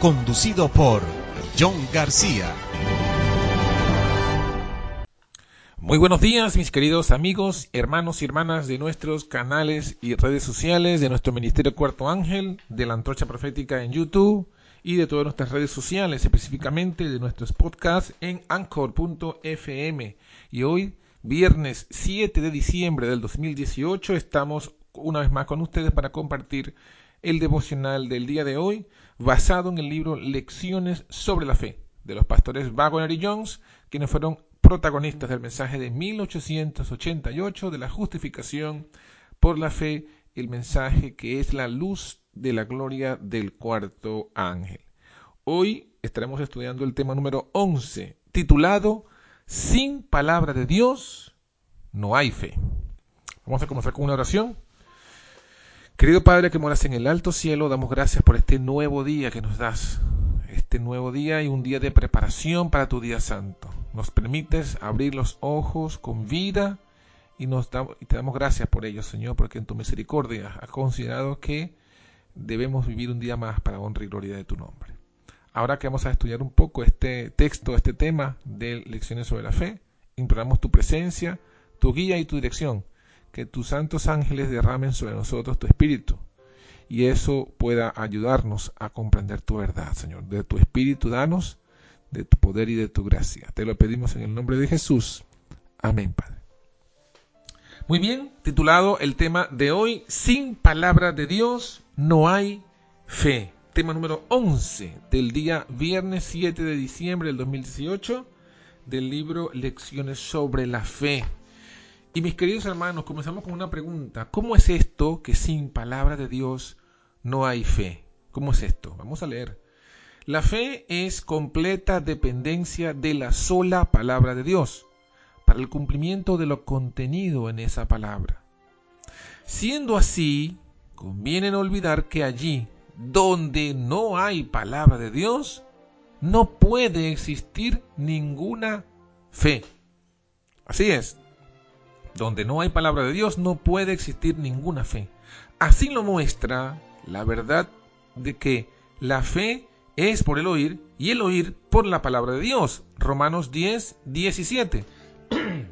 conducido por John García. Muy buenos días, mis queridos amigos, hermanos y hermanas de nuestros canales y redes sociales, de nuestro Ministerio Cuarto Ángel, de la Antorcha Profética en YouTube y de todas nuestras redes sociales, específicamente de nuestros podcasts en anchor.fm. Y hoy, viernes 7 de diciembre del 2018, estamos una vez más con ustedes para compartir el devocional del día de hoy, basado en el libro Lecciones sobre la Fe, de los pastores Wagner y Jones, quienes fueron protagonistas del mensaje de 1888 de la justificación por la fe, el mensaje que es la luz de la gloria del cuarto ángel. Hoy estaremos estudiando el tema número 11, titulado Sin palabra de Dios no hay fe. Vamos a comenzar con una oración. Querido Padre que moras en el alto cielo, damos gracias por este nuevo día que nos das. Este nuevo día y un día de preparación para tu día santo. Nos permites abrir los ojos con vida y, nos y te damos gracias por ello, Señor, porque en tu misericordia has considerado que debemos vivir un día más para honra y gloria de tu nombre. Ahora que vamos a estudiar un poco este texto, este tema de lecciones sobre la fe, imploramos tu presencia, tu guía y tu dirección que tus santos ángeles derramen sobre nosotros tu espíritu y eso pueda ayudarnos a comprender tu verdad, Señor. De tu espíritu danos, de tu poder y de tu gracia. Te lo pedimos en el nombre de Jesús. Amén, Padre. Muy bien, titulado el tema de hoy, Sin palabra de Dios no hay fe. Tema número 11 del día viernes 7 de diciembre del 2018 del libro Lecciones sobre la fe. Y mis queridos hermanos, comenzamos con una pregunta. ¿Cómo es esto que sin palabra de Dios no hay fe? ¿Cómo es esto? Vamos a leer. La fe es completa dependencia de la sola palabra de Dios para el cumplimiento de lo contenido en esa palabra. Siendo así, conviene olvidar que allí donde no hay palabra de Dios, no puede existir ninguna fe. Así es, donde no hay palabra de Dios no puede existir ninguna fe. Así lo muestra la verdad de que la fe es por el oír y el oír por la palabra de Dios. Romanos 10, 17.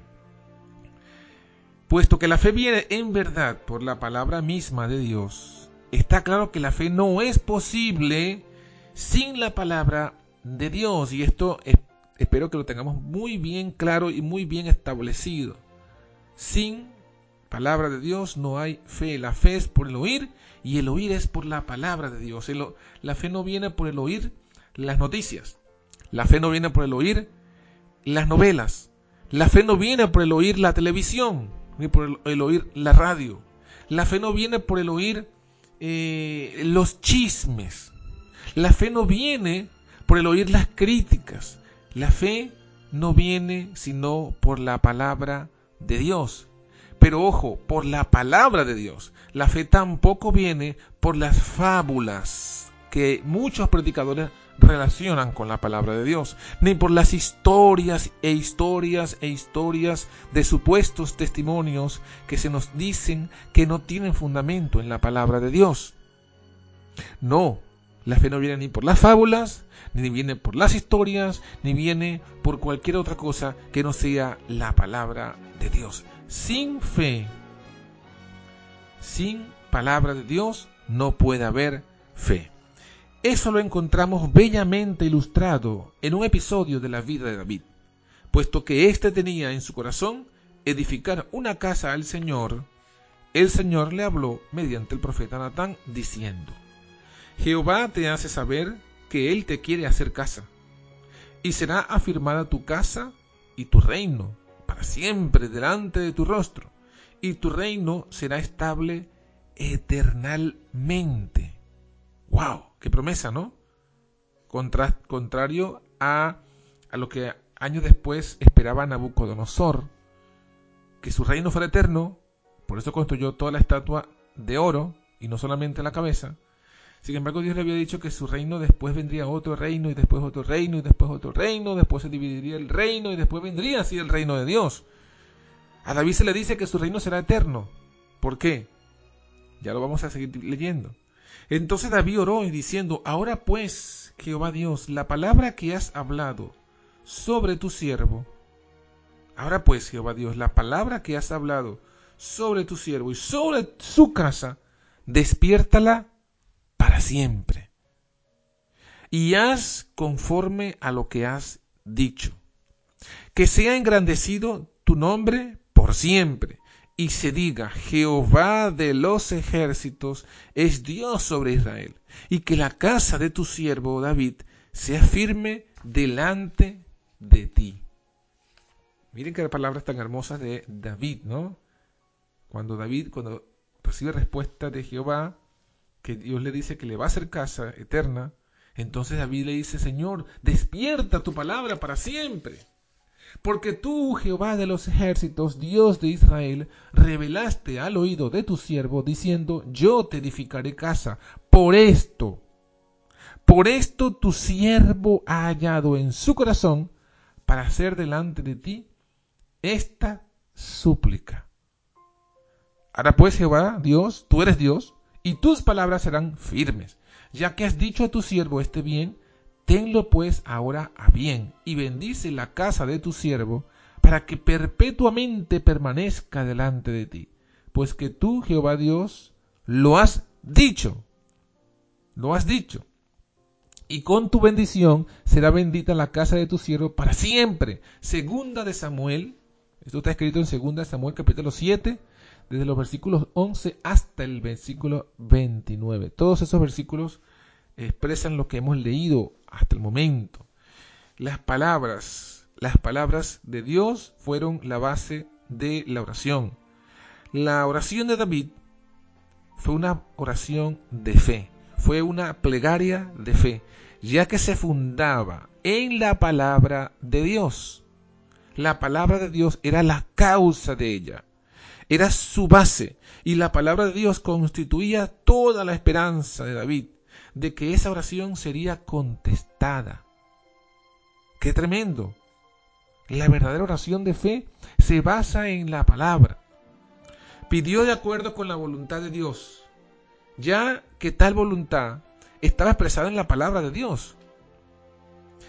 Puesto que la fe viene en verdad por la palabra misma de Dios, está claro que la fe no es posible sin la palabra de Dios. Y esto espero que lo tengamos muy bien claro y muy bien establecido. Sin palabra de Dios no hay fe. La fe es por el oír y el oír es por la palabra de Dios. La fe no viene por el oír las noticias. La fe no viene por el oír las novelas. La fe no viene por el oír la televisión, ni por el, oír la radio. La fe no viene por el oír eh, los chismes. La fe no viene por el oír las críticas. La fe no viene sino por la palabra de Dios. Pero ojo, por la palabra de Dios. La fe tampoco viene por las fábulas que muchos predicadores relacionan con la palabra de Dios, ni por las historias e historias e historias de supuestos testimonios que se nos dicen que no tienen fundamento en la palabra de Dios. No, la fe no viene ni por las fábulas, ni viene por las historias, ni viene por cualquier otra cosa que no sea la palabra de Dios. Sin fe, sin palabra de Dios, no puede haber fe. Eso lo encontramos bellamente ilustrado en un episodio de la vida de David. puesto que éste tenía en su corazón edificar una casa al Señor, el Señor le habló mediante el profeta Natán diciendo, Jehová te hace saber que Él te quiere hacer casa, y será afirmada tu casa y tu reino para siempre delante de tu rostro, y tu reino será estable eternalmente. ¡Wow! ¡Qué promesa, ¿no? contrario a, a lo que años después esperaba Nabucodonosor, que su reino fuera eterno, por eso construyó toda la estatua de oro, y no solamente la cabeza. Sin embargo, Dios le había dicho que su reino después vendría otro reino, y después otro reino, y después otro reino, después se dividiría el reino, y después vendría así el reino de Dios. A David se le dice que su reino será eterno. ¿Por qué? Ya lo vamos a seguir leyendo. Entonces David oró y diciendo, ahora pues, Jehová Dios, la palabra que has hablado sobre tu siervo, ahora pues, Jehová Dios, la palabra que has hablado sobre tu siervo y sobre su casa, despiértala siempre. Y haz conforme a lo que has dicho. Que sea engrandecido tu nombre por siempre y se diga, Jehová de los ejércitos es Dios sobre Israel, y que la casa de tu siervo David sea firme delante de ti. Miren que palabras tan hermosas de David, ¿no? Cuando David, cuando recibe respuesta de Jehová, que Dios le dice que le va a hacer casa eterna, entonces David le dice, Señor, despierta tu palabra para siempre. Porque tú, Jehová de los ejércitos, Dios de Israel, revelaste al oído de tu siervo, diciendo, yo te edificaré casa. Por esto, por esto tu siervo ha hallado en su corazón para hacer delante de ti esta súplica. Ahora pues, Jehová, Dios, tú eres Dios, y tus palabras serán firmes, ya que has dicho a tu siervo este bien, Tenlo pues ahora a bien, y bendice la casa de tu siervo, para que perpetuamente permanezca delante de ti, pues que tú, Jehová Dios, lo has dicho, lo has dicho. Y con tu bendición será bendita la casa de tu siervo para siempre. Segunda de Samuel, esto está escrito en Segunda de Samuel capítulo 7, desde los versículos 11 hasta el versículo 29. Todos esos versículos expresan lo que hemos leído hasta el momento. Las palabras, las palabras de Dios fueron la base de la oración. La oración de David fue una oración de fe, fue una plegaria de fe, ya que se fundaba en la palabra de Dios. La palabra de Dios era la causa de ella, era su base, y la palabra de Dios constituía toda la esperanza de David de que esa oración sería contestada. ¡Qué tremendo! La verdadera oración de fe se basa en la palabra. Pidió de acuerdo con la voluntad de Dios, ya que tal voluntad estaba expresada en la palabra de Dios.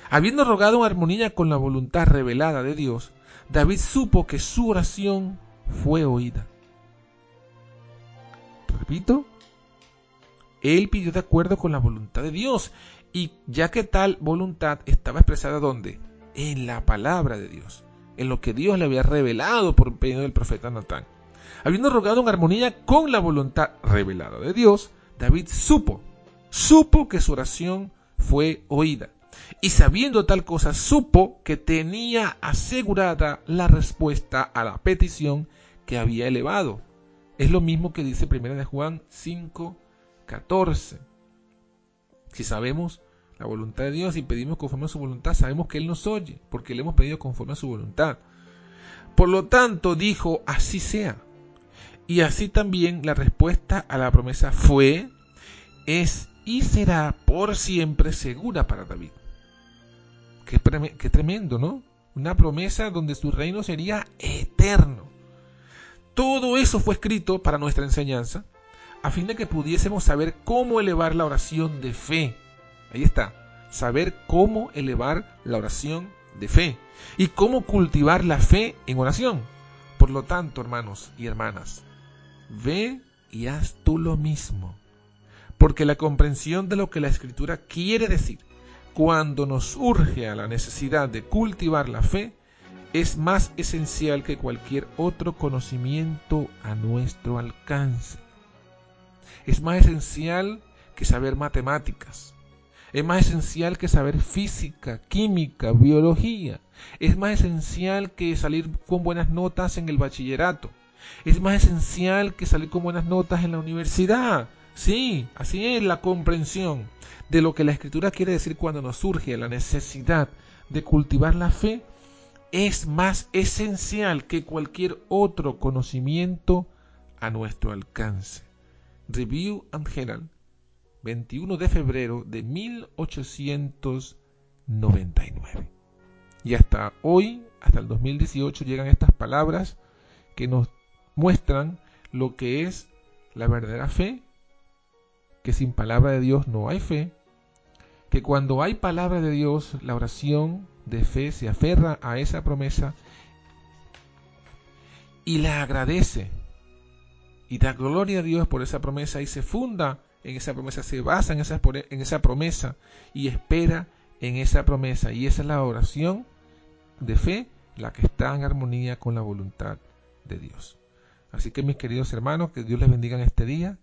Habiendo rogado en armonía con la voluntad revelada de Dios, David supo que su oración fue oída. Repito, él pidió de acuerdo con la voluntad de Dios. Y ya que tal voluntad estaba expresada ¿dónde? En la palabra de Dios. En lo que Dios le había revelado por medio del profeta Natán. Habiendo rogado en armonía con la voluntad revelada de Dios, David supo, supo que su oración fue oída. Y sabiendo tal cosa, supo que tenía asegurada la respuesta a la petición que había elevado. Es lo mismo que dice 1 de Juan 5, 14. Si sabemos la voluntad de Dios y pedimos conforme a su voluntad, sabemos que Él nos oye, porque le hemos pedido conforme a su voluntad. Por lo tanto, dijo, así sea. Y así también la respuesta a la promesa fue, es y será por siempre segura para David. Qué, tremendo, ¿no? Una promesa donde su reino sería eterno. Todo eso fue escrito para nuestra enseñanza a fin de que pudiésemos saber cómo elevar la oración de fe. Ahí está, saber cómo elevar la oración de fe y cómo cultivar la fe en oración. Por lo tanto, hermanos y hermanas, ve y haz tú lo mismo. Porque la comprensión de lo que la escritura quiere decir cuando nos urge a la necesidad de cultivar la fe es más esencial que cualquier otro conocimiento a nuestro alcance. Es más esencial que saber matemáticas. Es más esencial que saber física, química, biología. Es más esencial que salir con buenas notas en el bachillerato. Es más esencial que salir con buenas notas en la universidad. Sí, así es la comprensión de lo que la escritura quiere decir cuando nos surge la necesidad de cultivar la fe es más esencial que cualquier otro conocimiento a nuestro alcance. Review and Herald, 21 de febrero de 1899. Y hasta hoy, hasta el 2018, llegan estas palabras que nos muestran lo que es la verdadera fe, que sin palabra de Dios no hay fe, que cuando hay palabra de Dios, la oración de fe se aferra a esa promesa y la agradece y da gloria a Dios por esa promesa y se funda en esa promesa, se basa en esa, en esa promesa y espera en esa promesa. Y esa es la oración de fe, la que está en armonía con la voluntad de Dios. Así que mis queridos hermanos, que Dios les bendiga en este día,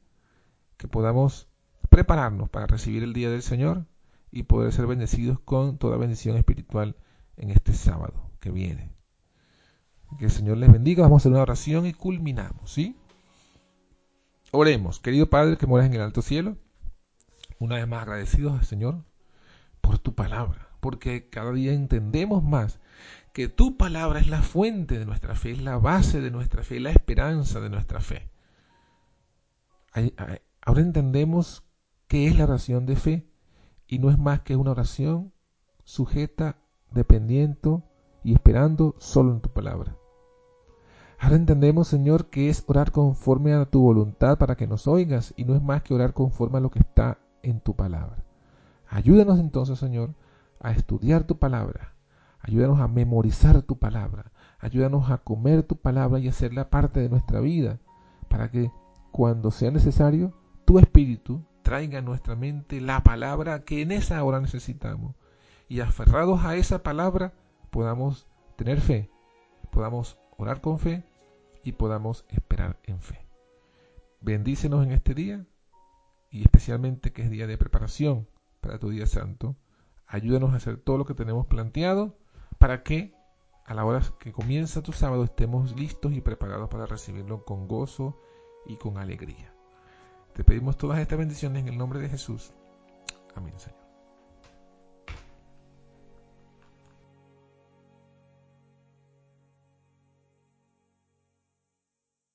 que podamos prepararnos para recibir el día del Señor y poder ser bendecidos con toda bendición espiritual en este sábado que viene. Que el Señor les bendiga. Vamos a hacer una oración y culminamos, ¿sí? Oremos, querido Padre que moras en el alto cielo. Una vez más agradecidos al Señor por tu palabra, porque cada día entendemos más que tu palabra es la fuente de nuestra fe, es la base de nuestra fe, la esperanza de nuestra fe. Ahora entendemos es la oración de fe y no es más que una oración sujeta, dependiente y esperando solo en tu palabra. Ahora entendemos, Señor, que es orar conforme a tu voluntad para que nos oigas y no es más que orar conforme a lo que está en tu palabra. Ayúdanos entonces, Señor, a estudiar tu palabra. Ayúdanos a memorizar tu palabra. Ayúdanos a comer tu palabra y hacerla parte de nuestra vida para que cuando sea necesario, tu espíritu traiga a nuestra mente la palabra que en esa hora necesitamos. Y aferrados a esa palabra podamos tener fe, podamos orar con fe y podamos esperar en fe. Bendícenos en este día y especialmente que es día de preparación para tu día santo. Ayúdanos a hacer todo lo que tenemos planteado para que a la hora que comienza tu sábado estemos listos y preparados para recibirlo con gozo y con alegría. Te pedimos todas estas bendiciones en el nombre de Jesús. Amén, Señor.